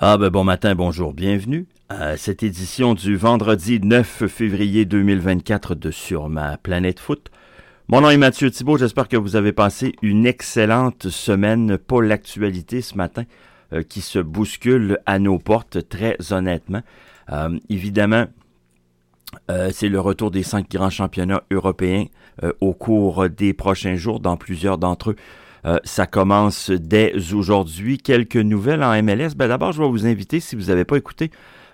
Ah ben bon matin, bonjour, bienvenue à cette édition du vendredi 9 février 2024 de Sur ma planète foot. Mon nom est Mathieu Thibault, j'espère que vous avez passé une excellente semaine, pour l'actualité ce matin euh, qui se bouscule à nos portes très honnêtement. Euh, évidemment, euh, c'est le retour des cinq grands championnats européens au cours des prochains jours dans plusieurs d'entre eux. Euh, ça commence dès aujourd'hui. Quelques nouvelles en MLS. Ben, D'abord, je vais vous inviter, si vous n'avez pas écouté,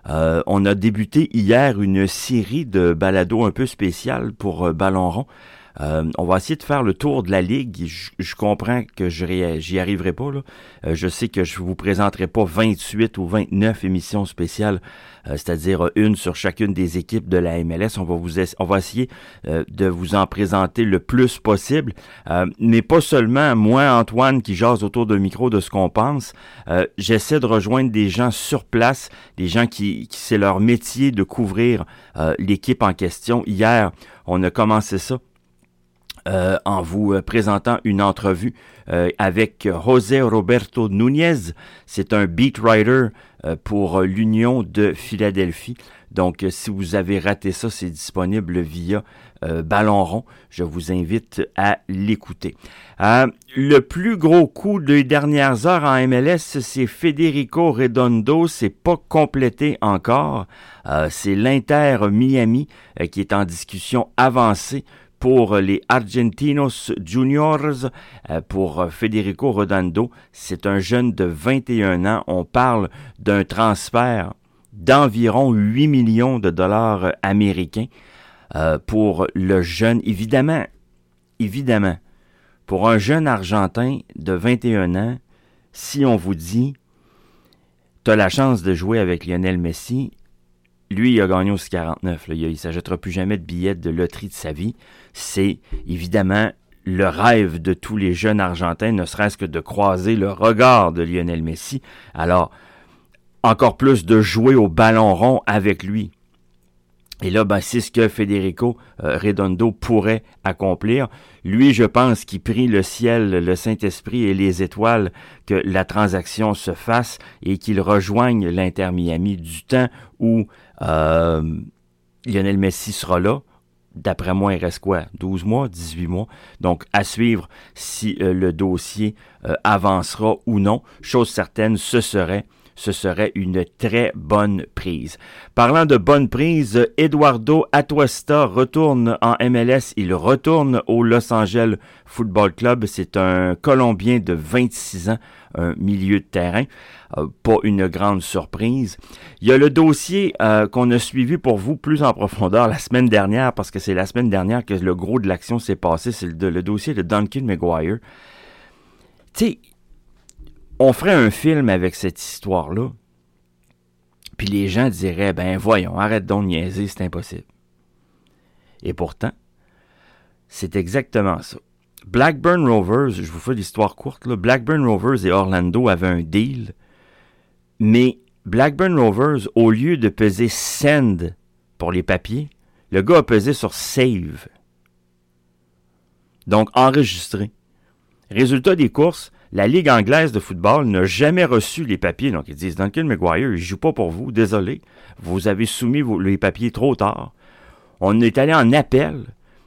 euh, on a débuté hier une série de balados un peu spéciales pour euh, Ballon rond. Euh, on va essayer de faire le tour de la ligue. Je, comprends que j'y arriverai pas. Euh, je sais que je vous présenterai pas 28 ou 29 émissions spéciales, euh, c'est-à-dire une sur chacune des équipes de la MLS. On va vous on va essayer de vous en présenter le plus possible, mais pas seulement moi, Antoine, qui jase autour d'un micro de ce qu'on pense. J'essaie de rejoindre des gens sur place, des gens qui c'est leur métier de couvrir l'équipe en question. Hier, on a commencé ça euh, en vous euh, présentant une entrevue euh, avec José Roberto Núñez. C'est un beat writer pour l'Union de Philadelphie. Donc, si vous avez raté ça, c'est disponible via Ballon rond. Je vous invite à l'écouter. le plus gros coup des dernières heures en MLS, c'est Federico Redondo. C'est pas complété encore. c'est l'Inter Miami qui est en discussion avancée pour les Argentinos Juniors, euh, pour Federico Rodando, c'est un jeune de 21 ans. On parle d'un transfert d'environ 8 millions de dollars américains euh, pour le jeune. Évidemment, évidemment, pour un jeune Argentin de 21 ans, si on vous dit, tu as la chance de jouer avec Lionel Messi, lui, il a gagné aussi 49. Il ne s'achètera plus jamais de billets de loterie de sa vie. C'est évidemment le rêve de tous les jeunes Argentins, ne serait-ce que de croiser le regard de Lionel Messi. Alors, encore plus de jouer au ballon rond avec lui. Et là, ben, c'est ce que Federico euh, Redondo pourrait accomplir. Lui, je pense qu'il prie le ciel, le Saint-Esprit et les étoiles que la transaction se fasse et qu'il rejoigne l'Inter Miami du temps où euh, Lionel Messi sera là. D'après moi, il reste quoi? 12 mois, 18 mois? Donc, à suivre si euh, le dossier euh, avancera ou non. Chose certaine, ce serait ce serait une très bonne prise. Parlant de bonne prise, Eduardo Atuesta retourne en MLS. Il retourne au Los Angeles Football Club. C'est un Colombien de 26 ans, un milieu de terrain. Euh, pas une grande surprise. Il y a le dossier euh, qu'on a suivi pour vous plus en profondeur la semaine dernière, parce que c'est la semaine dernière que le gros de l'action s'est passé. C'est le, dossier de Duncan McGuire. Tu on ferait un film avec cette histoire-là, puis les gens diraient, ben voyons, arrête donc de niaiser, c'est impossible. Et pourtant, c'est exactement ça. Blackburn Rovers, je vous fais l'histoire courte, là, Blackburn Rovers et Orlando avaient un deal, mais Blackburn Rovers, au lieu de peser send pour les papiers, le gars a pesé sur save. Donc enregistré. Résultat des courses, la Ligue anglaise de football n'a jamais reçu les papiers. Donc, ils disent, Duncan McGuire, il joue pas pour vous, désolé. Vous avez soumis les papiers trop tard. On est allé en appel,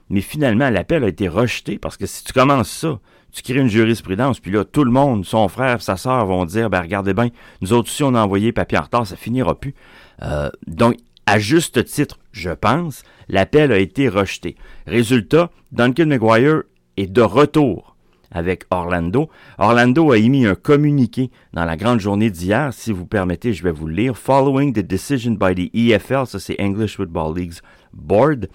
mais finalement, l'appel a été rejeté parce que si tu commences ça, tu crées une jurisprudence, puis là, tout le monde, son frère, sa sœur vont dire, ben regardez bien, nous autres aussi, on a envoyé papier en retard, ça finira plus. Euh, donc, à juste titre, je pense, l'appel a été rejeté. Résultat, Duncan McGuire est de retour avec Orlando. Orlando a émis un communiqué dans la grande journée d'hier. Si vous permettez, je vais vous le lire. Following the decision by the EFL, ça c'est English Football League's board,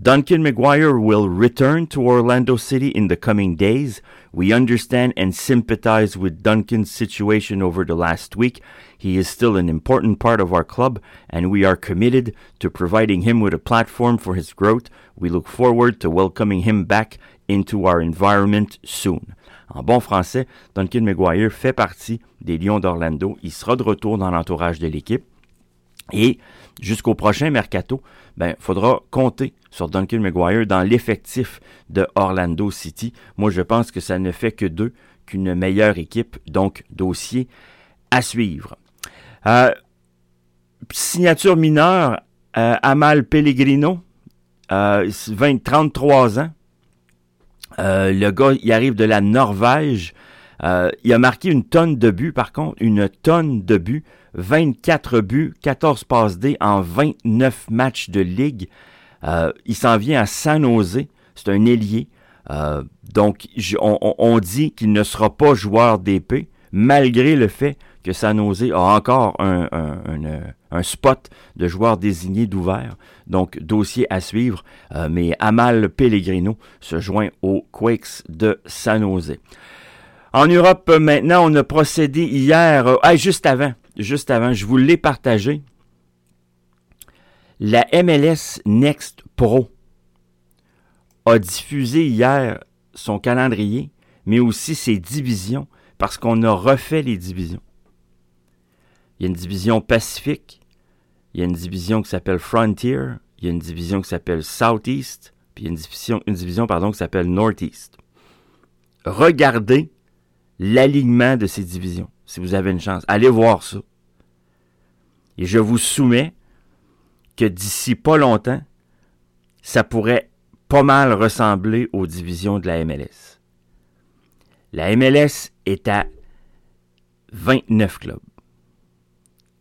Duncan McGuire will return to Orlando City in the coming days. We understand and sympathize with Duncan's situation over the last week. He is still an important part of our club, and we are committed to providing him with a platform for his growth. We look forward to welcoming him back into our environment soon. En bon français, Duncan McGuire fait partie des Lions d'Orlando. Il sera de retour dans l'entourage de l'équipe. Et jusqu'au prochain mercato, ben, faudra compter sur Duncan McGuire dans l'effectif de Orlando City. Moi, je pense que ça ne fait que deux qu'une meilleure équipe, donc dossier à suivre. signature mineure, Amal Pellegrino, 20, 33 ans. Le gars, il arrive de la Norvège. il a marqué une tonne de buts, par contre, une tonne de buts. 24 buts, 14 passes D en 29 matchs de ligue. Euh, il s'en vient à San Jose. C'est un ailier. Euh, donc, on, dit qu'il ne sera pas joueur d'épée, malgré le fait que San Jose a encore un, spot de joueur désigné d'ouvert. Donc, dossier à suivre. Euh, mais Amal Pellegrino se joint aux Quakes de San Jose. En Europe, maintenant, on a procédé hier, juste avant, juste avant, je vous l'ai partagé. La MLS Next Pro a diffusé hier son calendrier, mais aussi ses divisions, parce qu'on a refait les divisions. Il y a une division Pacifique, il y a une division qui s'appelle Frontier, il y a une division qui s'appelle Southeast, puis il y a une division, une division pardon, qui s'appelle Northeast. Regardez l'alignement de ces divisions, si vous avez une chance. Allez voir ça. Et je vous soumets que d'ici pas longtemps, ça pourrait pas mal ressembler aux divisions de la MLS. La MLS est à 29 clubs.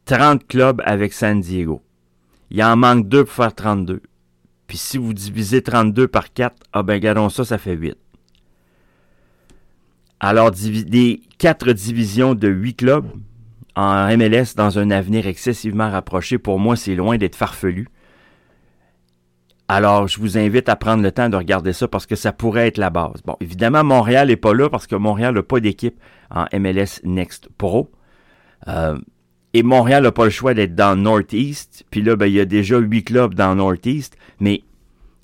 30 clubs avec San Diego. Il en manque deux pour faire 32. Puis si vous divisez 32 par 4, ah ben regardons ça, ça fait 8. Alors, des quatre divisions de 8 clubs, en MLS dans un avenir excessivement rapproché, pour moi, c'est loin d'être farfelu. Alors, je vous invite à prendre le temps de regarder ça parce que ça pourrait être la base. Bon, évidemment, Montréal n'est pas là parce que Montréal n'a pas d'équipe en MLS Next Pro. Euh, et Montréal n'a pas le choix d'être dans Northeast. Puis là, ben, il y a déjà huit clubs dans Northeast. Mais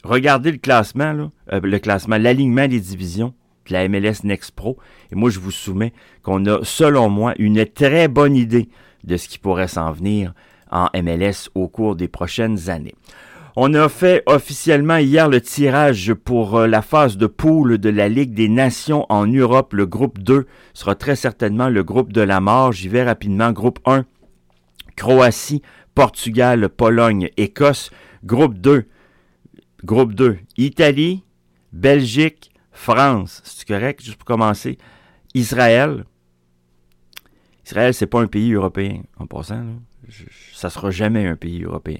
regardez le classement, euh, le classement, l'alignement des divisions la MLS Next Pro. Et moi, je vous soumets qu'on a, selon moi, une très bonne idée de ce qui pourrait s'en venir en MLS au cours des prochaines années. On a fait officiellement hier le tirage pour euh, la phase de poule de la Ligue des Nations en Europe. Le groupe 2 sera très certainement le groupe de la mort. J'y vais rapidement. Groupe 1, Croatie, Portugal, Pologne, Écosse. Groupe 2, groupe 2, Italie, Belgique, France, c'est correct, juste pour commencer. Israël. Israël, c'est pas un pays européen, en passant. Ça sera jamais un pays européen.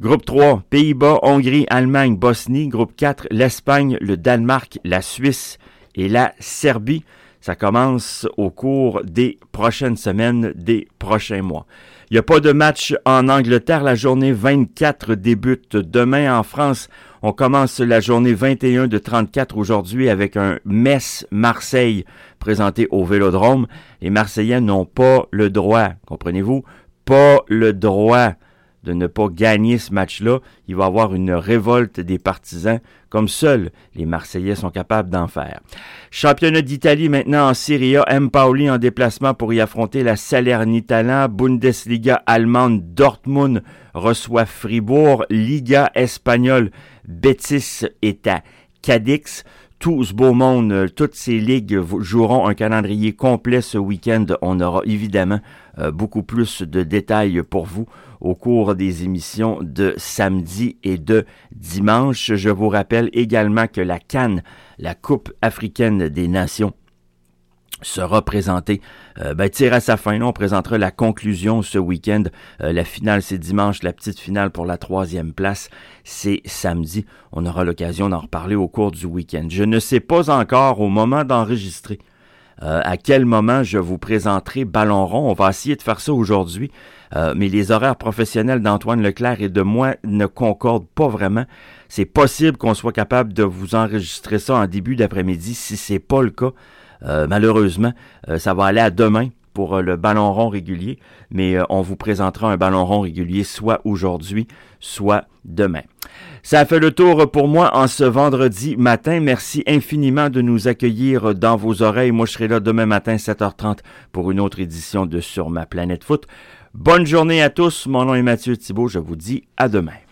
Groupe 3, Pays-Bas, Hongrie, Allemagne, Bosnie. Groupe 4, l'Espagne, le Danemark, la Suisse et la Serbie. Ça commence au cours des prochaines semaines, des prochains mois. Il n'y a pas de match en Angleterre. La journée 24 débute demain en France. On commence la journée 21 de 34 aujourd'hui avec un Metz-Marseille présenté au Vélodrome. Les Marseillais n'ont pas le droit, comprenez-vous, pas le droit de ne pas gagner ce match-là. Il va y avoir une révolte des partisans, comme seuls les Marseillais sont capables d'en faire. Championnat d'Italie maintenant en Serie A. M. Pauli en déplacement pour y affronter la Salernitana. Bundesliga allemande. Dortmund reçoit Fribourg. Liga espagnole. Betis est à Cadix. Tout ce beau monde, toutes ces ligues joueront un calendrier complet ce week-end. On aura évidemment euh, beaucoup plus de détails pour vous au cours des émissions de samedi et de dimanche. Je vous rappelle également que la Cannes, la Coupe africaine des Nations, sera présenté, euh, ben, tire à sa fin. on présentera la conclusion ce week-end. Euh, la finale, c'est dimanche. La petite finale pour la troisième place, c'est samedi. On aura l'occasion d'en reparler au cours du week-end. Je ne sais pas encore, au moment d'enregistrer, euh, à quel moment je vous présenterai Ballon rond? On va essayer de faire ça aujourd'hui, euh, mais les horaires professionnels d'Antoine Leclerc et de moi ne concordent pas vraiment. C'est possible qu'on soit capable de vous enregistrer ça en début d'après-midi. Si c'est pas le cas, euh, malheureusement, ça va aller à demain pour euh, le ballon rond régulier, mais on vous présentera un ballon rond régulier soit aujourd'hui, soit demain. Ça a fait le tour pour moi en ce vendredi matin. Merci infiniment de nous accueillir dans vos oreilles. Moi, je serai là demain matin, 7h30, pour une autre édition de Sur ma planète foot. Bonne journée à tous. Mon nom est Mathieu Thibault. Je vous dis à demain.